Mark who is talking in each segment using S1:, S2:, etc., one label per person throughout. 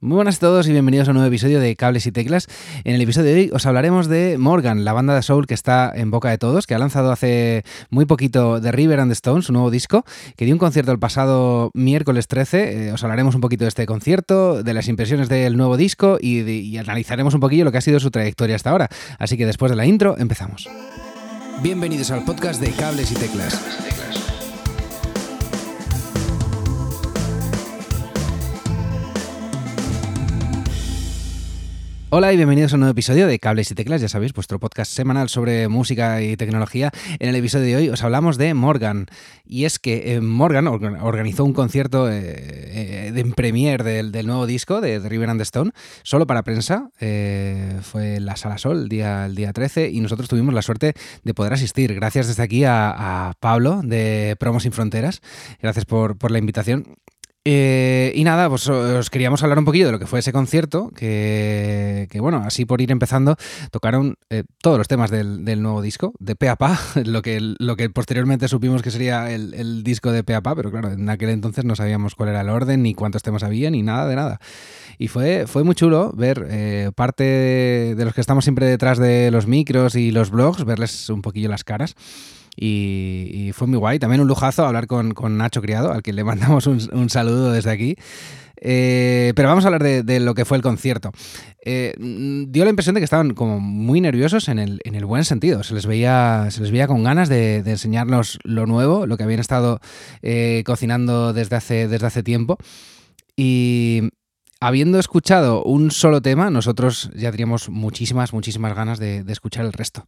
S1: Muy buenas a todos y bienvenidos a un nuevo episodio de Cables y Teclas. En el episodio de hoy os hablaremos de Morgan, la banda de soul que está en boca de todos, que ha lanzado hace muy poquito The River and the Stones, su nuevo disco, que dio un concierto el pasado miércoles 13. Eh, os hablaremos un poquito de este concierto, de las impresiones del nuevo disco y, y analizaremos un poquillo lo que ha sido su trayectoria hasta ahora. Así que después de la intro, empezamos. Bienvenidos al podcast de Cables y Teclas. Hola y bienvenidos a un nuevo episodio de Cables y Teclas, ya sabéis, vuestro podcast semanal sobre música y tecnología. En el episodio de hoy os hablamos de Morgan. Y es que eh, Morgan organizó un concierto eh, eh, de premier del, nuevo disco de River and the Stone, solo para prensa. fue en la Sala Sol el día, el día 13 y nosotros tuvimos la suerte de poder asistir. Gracias desde aquí a, Pablo de Promos Sin Fronteras. Gracias por la invitación. Eh, y nada, pues os queríamos hablar un poquillo de lo que fue ese concierto, que, bueno, así por ir empezando, tocaron eh, todos los temas del, nuevo disco, de pe a pa, lo que, lo que posteriormente supimos que sería el, disco de pe a pa, pero claro, en aquel entonces no sabíamos cuál era el orden, ni cuántos temas había, ni nada de nada. Y fue, fue muy chulo ver eh, parte de los que estamos siempre detrás de los micros y los blogs, verles un poquillo las caras. Y, fue muy guay. También un lujazo hablar con, Nacho Criado, al que le mandamos un, saludo desde aquí. Eh, pero vamos a hablar de, lo que fue el concierto. Eh, dio la impresión de que estaban como muy nerviosos en el, en el buen sentido. Se les veía, se les veía con ganas de, enseñarnos lo nuevo, lo que habían estado eh, cocinando desde hace, desde hace tiempo. Y, habiendo escuchado un solo tema, nosotros ya teníamos muchísimas, muchísimas ganas de, escuchar el resto.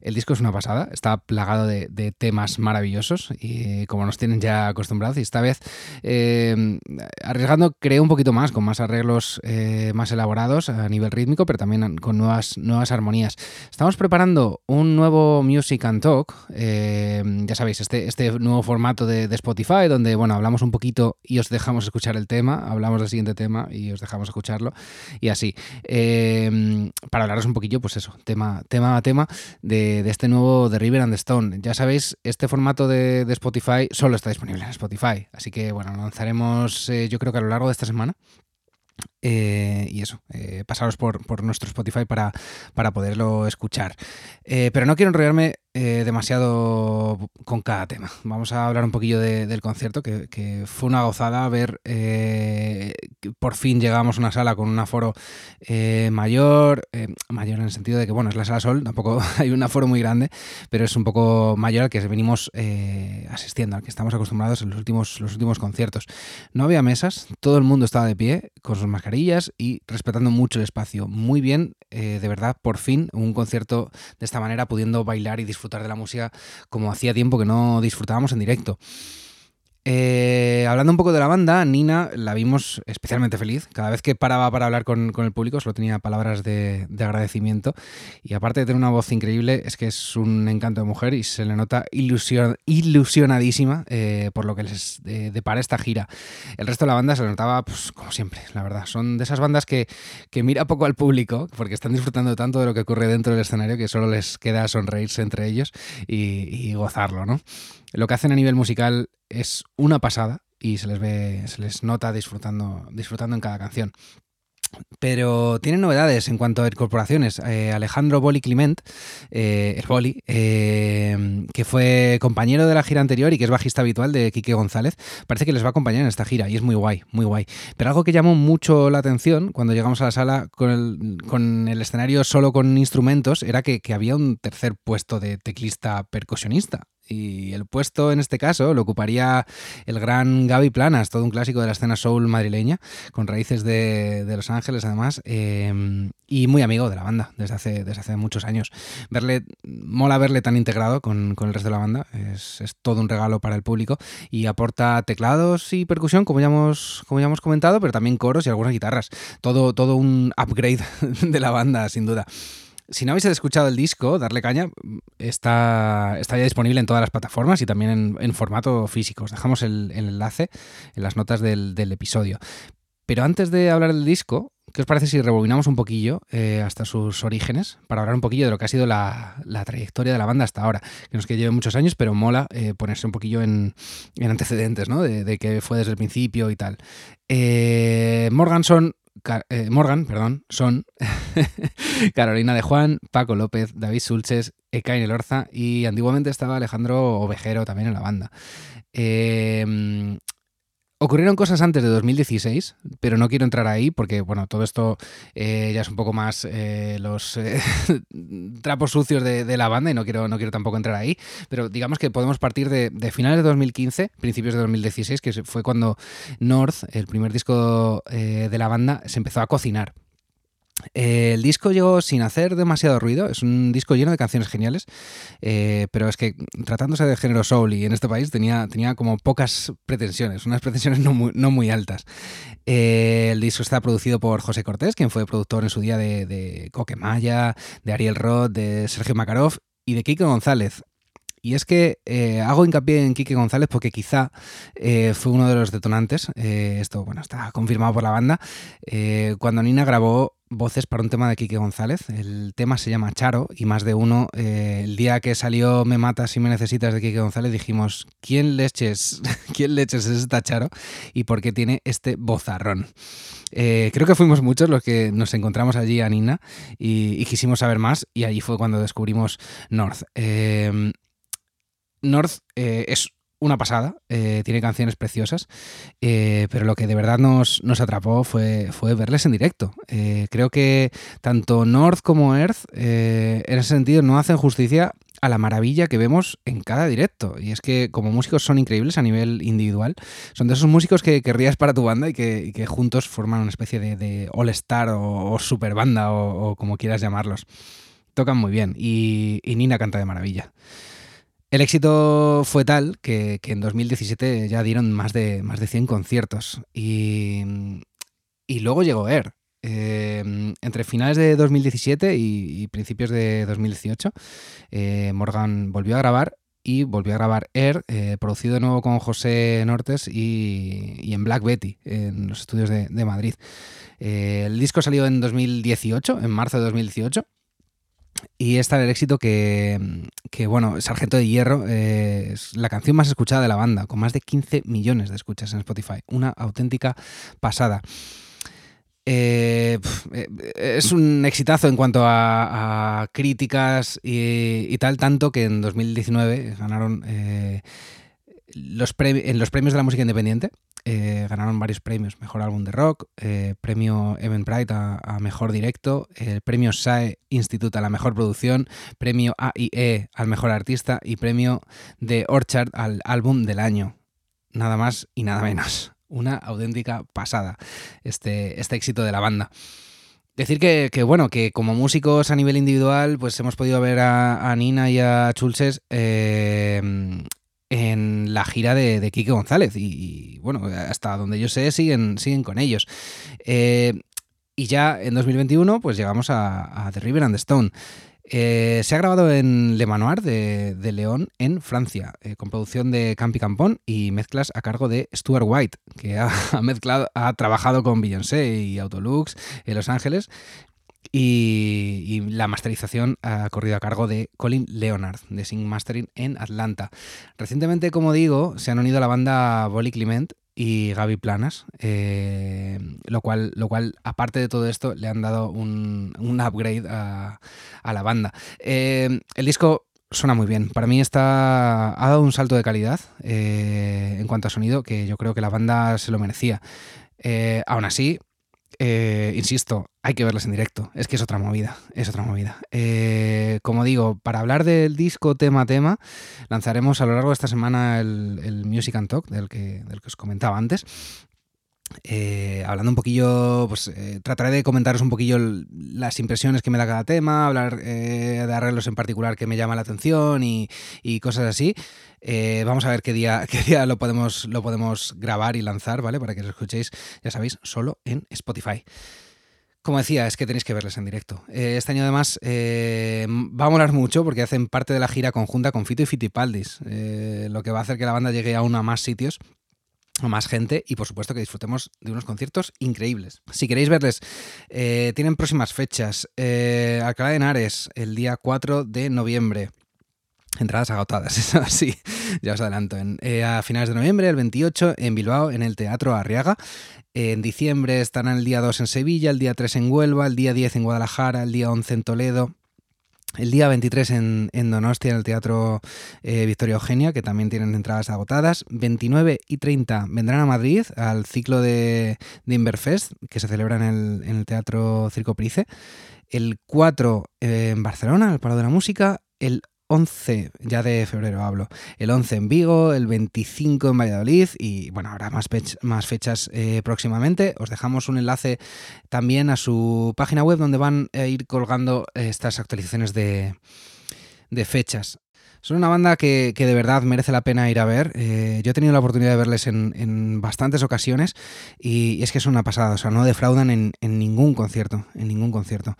S1: El disco es una pasada, está plagado de, temas maravillosos y como nos tienen ya acostumbrados. Y esta vez, eh, arriesgando, creé un poquito más, con más arreglos eh, más elaborados a nivel rítmico, pero también con nuevas, nuevas armonías. Estamos preparando un nuevo Music and Talk, eh, ya sabéis, este, este nuevo formato de, de Spotify, donde bueno, hablamos un poquito y os dejamos escuchar el tema, hablamos del siguiente tema y os dejamos escucharlo y así. Em, para hablaros un poquillo, pues eso, tema, tema a tema de, este nuevo The River and the Stone. Ya sabéis, este formato de, Spotify solo está disponible en Spotify, así que bueno, lanzaremos eh, yo creo que a lo largo de esta semana eh, y eso, eh, pasaros por, nuestro Spotify para, para poderlo escuchar. Eh, pero no quiero enrollarme demasiado con cada tema. Vamos a hablar un poquillo del concierto, que, fue una gozada ver que por fin llegamos a una sala con un aforo mayor, mayor en el sentido de que, bueno, es la sala Sol, tampoco hay un aforo muy grande, pero es un poco mayor al que venimos asistiendo, al que estamos acostumbrados en los últimos, los últimos conciertos. No había mesas, todo el mundo estaba de pie, con sus mascarillas y respetando mucho el espacio. Muy bien, eh, de verdad, por fin, un concierto de esta manera, pudiendo bailar y disfrutar de la música como hacía tiempo que no disfrutábamos en directo. Eh, hablando un poco de la banda, Nina la vimos especialmente feliz. Cada vez que paraba para hablar con, el público solo tenía palabras de, agradecimiento. Y aparte de tener una voz increíble, es que es un encanto de mujer y se le nota ilusionadísima eh, por lo que les eh, depara esta gira. El resto de la banda se le notaba, pues, como siempre, la verdad. Son de esas bandas que, mira poco al público porque están disfrutando tanto de lo que ocurre dentro del escenario que solo les queda sonreírse entre ellos y, y gozarlo, ¿no? Lo que hacen a nivel musical es una pasada y se les ve, se les nota disfrutando, disfrutando en cada canción. Pero tienen novedades en cuanto a incorporaciones. Eh, Alejandro Boli Clement, eh, el Boli, eh, que fue compañero de la gira anterior y que es bajista habitual de Quique González, parece que les va a acompañar en esta gira y es muy guay, muy guay. Pero algo que llamó mucho la atención cuando llegamos a la sala con el, con el escenario solo con instrumentos era que, que había un tercer puesto de teclista percusionista y el puesto en este caso lo ocuparía el gran Gaby Planas, todo un clásico de la escena soul madrileña, con raíces de, Los Ángeles además, em, y muy amigo de la banda desde hace, desde hace muchos años. Verle, mola verle tan integrado con, el resto de la banda, es, todo un regalo para el público y aporta teclados y percusión, como ya hemos, como ya hemos comentado, pero también coros y algunas guitarras. Todo, todo un upgrade de la banda, sin duda si no habéis escuchado el disco, Darle Caña, está, está ya disponible en todas las plataformas y también en, formato físico. Os dejamos el, enlace en las notas del, episodio. Pero antes de hablar del disco, ¿qué os parece si rebobinamos un poquillo eh, hasta sus orígenes para hablar un poquillo de lo que ha sido la, trayectoria de la banda hasta ahora? Que no es que lleve muchos años, pero mola eh, ponerse un poquillo en, antecedentes, ¿no? De, de, que fue desde el principio y tal. Eh, Morganson Morgan perdón, son Carolina de Juan, Paco López, David Sulches, Ekain Elorza y antiguamente estaba Alejandro Ovejero también en la banda. Eh, Ocurrieron cosas antes de 2016, pero no quiero entrar ahí porque, bueno, todo esto eh, ya es un poco más eh, los eh, trapos sucios de, la banda y no quiero, no quiero tampoco entrar ahí. Pero digamos que podemos partir de, de, finales de 2015, principios de 2016, que fue cuando North, el primer disco de la banda, se empezó a cocinar. El disco llegó sin hacer demasiado ruido, es un disco lleno de canciones geniales, eh, pero es que tratándose de género soul y en este país tenía, tenía como pocas pretensiones, unas pretensiones no muy, altas. Eh, el disco está producido por José Cortés, quien fue productor en su día de, Coquemaya, de Ariel Roth, de Sergio Makarov y de Kike González. Y es que eh, hago hincapié en Quique González porque quizá eh, fue uno de los detonantes, eh, esto bueno, está confirmado por la banda, cuando Nina grabó voces para un tema de Quique González. El tema se llama Charo y más de uno, el día que salió Me matas y me necesitas de Quique González, dijimos, ¿quién leches, ¿quién leches es esta Charo y por qué tiene este bozarrón? creo que fuimos muchos los que nos encontramos allí a Nina y, quisimos saber más y allí fue cuando descubrimos North. North eh, es una pasada, eh, tiene canciones preciosas, eh, pero lo que de verdad nos, nos atrapó fue, fue, verles en directo. creo que tanto North como Earth, en ese sentido, no hacen justicia a la maravilla que vemos en cada directo. Y es que como músicos son increíbles a nivel individual. Son de esos músicos que querrías para tu banda y que, juntos forman una especie de, all-star o, super banda o, como quieras llamarlos. Tocan muy bien y Nina canta de maravilla. El éxito fue tal que, en 2017 ya dieron más de, más de 100 conciertos y, luego llegó Air. Eh, entre finales de 2017 y, principios de 2018, eh, Morgan volvió a grabar y volvió a grabar Air, eh, producido de nuevo con José Nortes y, en Black Betty, en los estudios de, de Madrid. el disco salió en 2018, en marzo de 2018 y está el éxito que, bueno, Sargento de Hierro eh, es la canción más escuchada de la banda, con más de 15 millones de escuchas en Spotify. Una auténtica pasada. Eh, eh, es un exitazo en cuanto a, críticas y, tal, tanto que en 2019 ganaron los en los premios de la música independiente eh, ganaron varios premios, Mejor Álbum de Rock, eh, Premio Eventbrite a, a, Mejor Directo, Premio SAE Institute a la Mejor Producción, Premio AIE al Mejor Artista y Premio de Orchard al Álbum del Año. Nada más y nada menos. Una auténtica pasada este, este éxito de la banda. Decir que, bueno, que como músicos a nivel individual, pues hemos podido ver a, Nina y a Chulces eh, en la gira de, de Quique González. Y, bueno, hasta donde yo sé, siguen, siguen con ellos. Eh, y ya en 2021, pues llegamos a, The River and the Stone. Eh, se ha grabado en Le Manoir de, León, en Francia, eh, con producción de Campi Campón y mezclas a cargo de Stuart White, que ha, mezclado, ha trabajado con Beyoncé y Autolux en Los Ángeles y, la masterización ha corrido a cargo de Colin Leonard, de Sing Mastering en Atlanta. Recientemente, como digo, se han unido a la banda Bolly Clement y Gaby Planas, eh, lo, cual, lo cual, aparte de todo esto, le han dado un, upgrade a, la banda. Eh, el disco suena muy bien. Para mí está, ha dado un salto de calidad eh, en cuanto a sonido que yo creo que la banda se lo merecía. aún así, eh, insisto, hay que verlas en directo. Es que es otra movida. Es otra movida. Eh, como digo, para hablar del disco tema a tema, lanzaremos a lo largo de esta semana el, Music and Talk, del que, del que os comentaba antes. Eh, hablando un poquillo, pues eh, trataré de comentaros un poquillo las impresiones que me da cada tema, hablar eh, de arreglos en particular que me llama la atención y, cosas así. vamos a ver qué día, qué día lo, podemos, lo podemos grabar y lanzar, ¿vale? Para que lo escuchéis, ya sabéis, solo en Spotify. Como decía, es que tenéis que verles en directo. este año además va a molar mucho porque hacen parte de la gira conjunta con Fito y Fitipaldis, lo que va a hacer que la banda llegue aún a más sitios más gente y por supuesto que disfrutemos de unos conciertos increíbles. Si queréis verles, eh, tienen próximas fechas. Eh, Alcalá de Henares, el día 4 de noviembre. Entradas agotadas, eso sí, ya os adelanto. Eh, a finales de noviembre, el 28, en Bilbao, en el Teatro Arriaga. En diciembre están el día 2 en Sevilla, el día 3 en Huelva, el día 10 en Guadalajara, el día 11 en Toledo, el día 23 en, Donostia, en el Teatro eh, Victoria Eugenia, que también tienen entradas agotadas. 29 y 30 vendrán a Madrid al ciclo de, de Inverfest, que se celebra en el, en el Teatro Circo Price. El 4 en Barcelona, en el Palo de la Música. El 11, ya de febrero hablo, el 11 en Vigo, el 25 en Valladolid y bueno, habrá más, más fechas eh, próximamente. Os dejamos un enlace también a su página web donde van a ir colgando estas actualizaciones de, de fechas. Son una banda que, de verdad merece la pena ir a ver. Eh, yo he tenido la oportunidad de verles en, bastantes ocasiones y, es que es una pasada. O sea, no defraudan en, ningún concierto. En ningún concierto.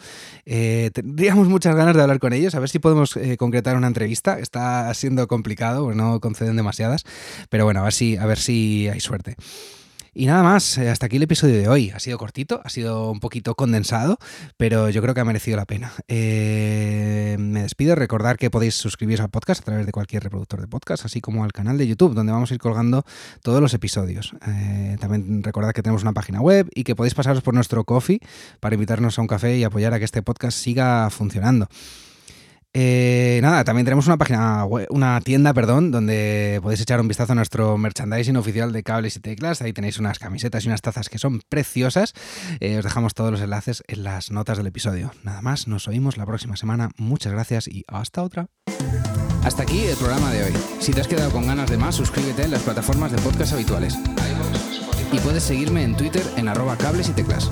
S1: Eh, tendríamos muchas ganas de hablar con ellos, a ver si podemos eh, concretar una entrevista. Está siendo complicado, porque no conceden demasiadas. Pero bueno, a ver si, a ver si hay suerte. Y nada más, eh, hasta aquí el episodio de hoy. Ha sido cortito, ha sido un poquito condensado, pero yo creo que ha merecido la pena. Eh, despido, recordar que podéis suscribiros al podcast a través de cualquier reproductor de podcast, así como al canal de YouTube, donde vamos a ir colgando todos los episodios. Eh, también recordad que tenemos una página web y que podéis pasaros por nuestro coffee para invitarnos a un café y apoyar a que este podcast siga funcionando. Eh, nada, también tenemos una página una tienda, perdón, donde podéis echar un vistazo a nuestro merchandising oficial de cables y teclas. Ahí tenéis unas camisetas y unas tazas que son preciosas. Eh, os dejamos todos los enlaces en las notas del episodio. Nada más, nos oímos la próxima semana. Muchas gracias y hasta otra. Hasta aquí el programa de hoy. Si te has quedado con ganas de más, suscríbete en las plataformas de podcast habituales. Y puedes seguirme en Twitter en arroba cables y teclas.